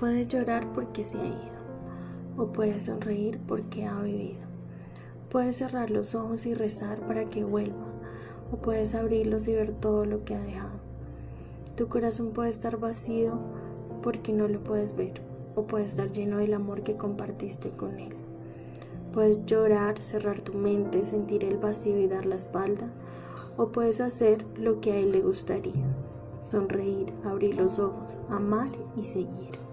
Puedes llorar porque se ha ido, o puedes sonreír porque ha vivido. Puedes cerrar los ojos y rezar para que vuelva, o puedes abrirlos y ver todo lo que ha dejado. Tu corazón puede estar vacío porque no lo puedes ver, o puede estar lleno del amor que compartiste con él. Puedes llorar, cerrar tu mente, sentir el vacío y dar la espalda, o puedes hacer lo que a él le gustaría, sonreír, abrir los ojos, amar y seguir.